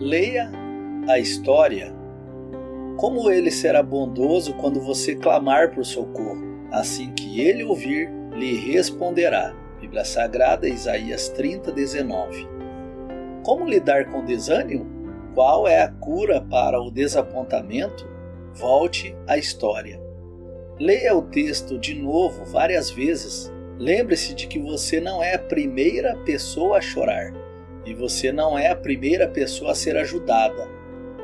Leia a história. Como ele será bondoso quando você clamar por socorro. Assim que ele ouvir, lhe responderá. Bíblia Sagrada, Isaías 30, 19. Como lidar com desânimo? Qual é a cura para o desapontamento? Volte à história. Leia o texto de novo várias vezes. Lembre-se de que você não é a primeira pessoa a chorar e você não é a primeira pessoa a ser ajudada.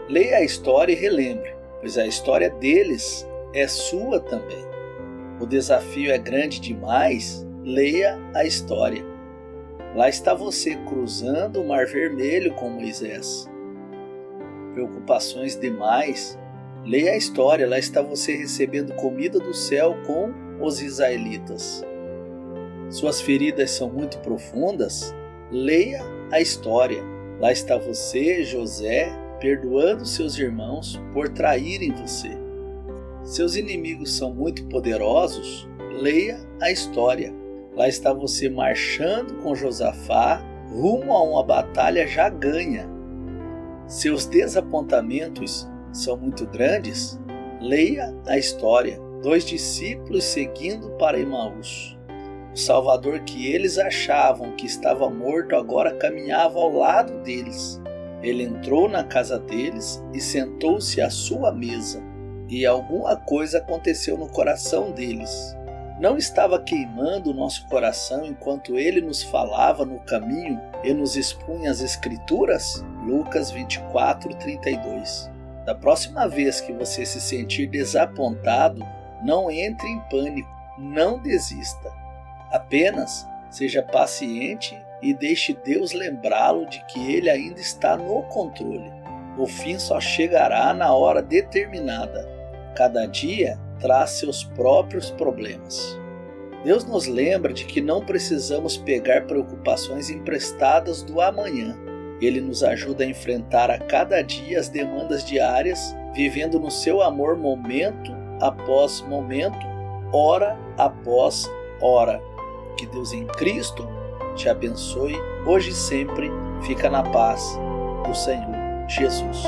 Leia a história e relembre, pois a história deles é sua também. O desafio é grande demais? Leia a história. Lá está você cruzando o Mar Vermelho com Moisés. Preocupações demais? Leia a história, lá está você recebendo comida do céu com os israelitas. Suas feridas são muito profundas? Leia a história. Lá está você, José, perdoando seus irmãos por traírem você. Seus inimigos são muito poderosos? Leia a história. Lá está você marchando com Josafá rumo a uma batalha já ganha. Seus desapontamentos são muito grandes, leia a história. Dois discípulos seguindo para Emaús. O Salvador que eles achavam que estava morto agora caminhava ao lado deles. Ele entrou na casa deles e sentou-se à sua mesa. E alguma coisa aconteceu no coração deles. Não estava queimando o nosso coração enquanto ele nos falava no caminho e nos expunha as Escrituras? Lucas 24, 32. Da próxima vez que você se sentir desapontado, não entre em pânico, não desista. Apenas seja paciente e deixe Deus lembrá-lo de que ele ainda está no controle. O fim só chegará na hora determinada. Cada dia traz seus próprios problemas. Deus nos lembra de que não precisamos pegar preocupações emprestadas do amanhã ele nos ajuda a enfrentar a cada dia as demandas diárias, vivendo no seu amor momento após momento, hora após hora. Que Deus em Cristo te abençoe hoje e sempre. Fica na paz do Senhor Jesus.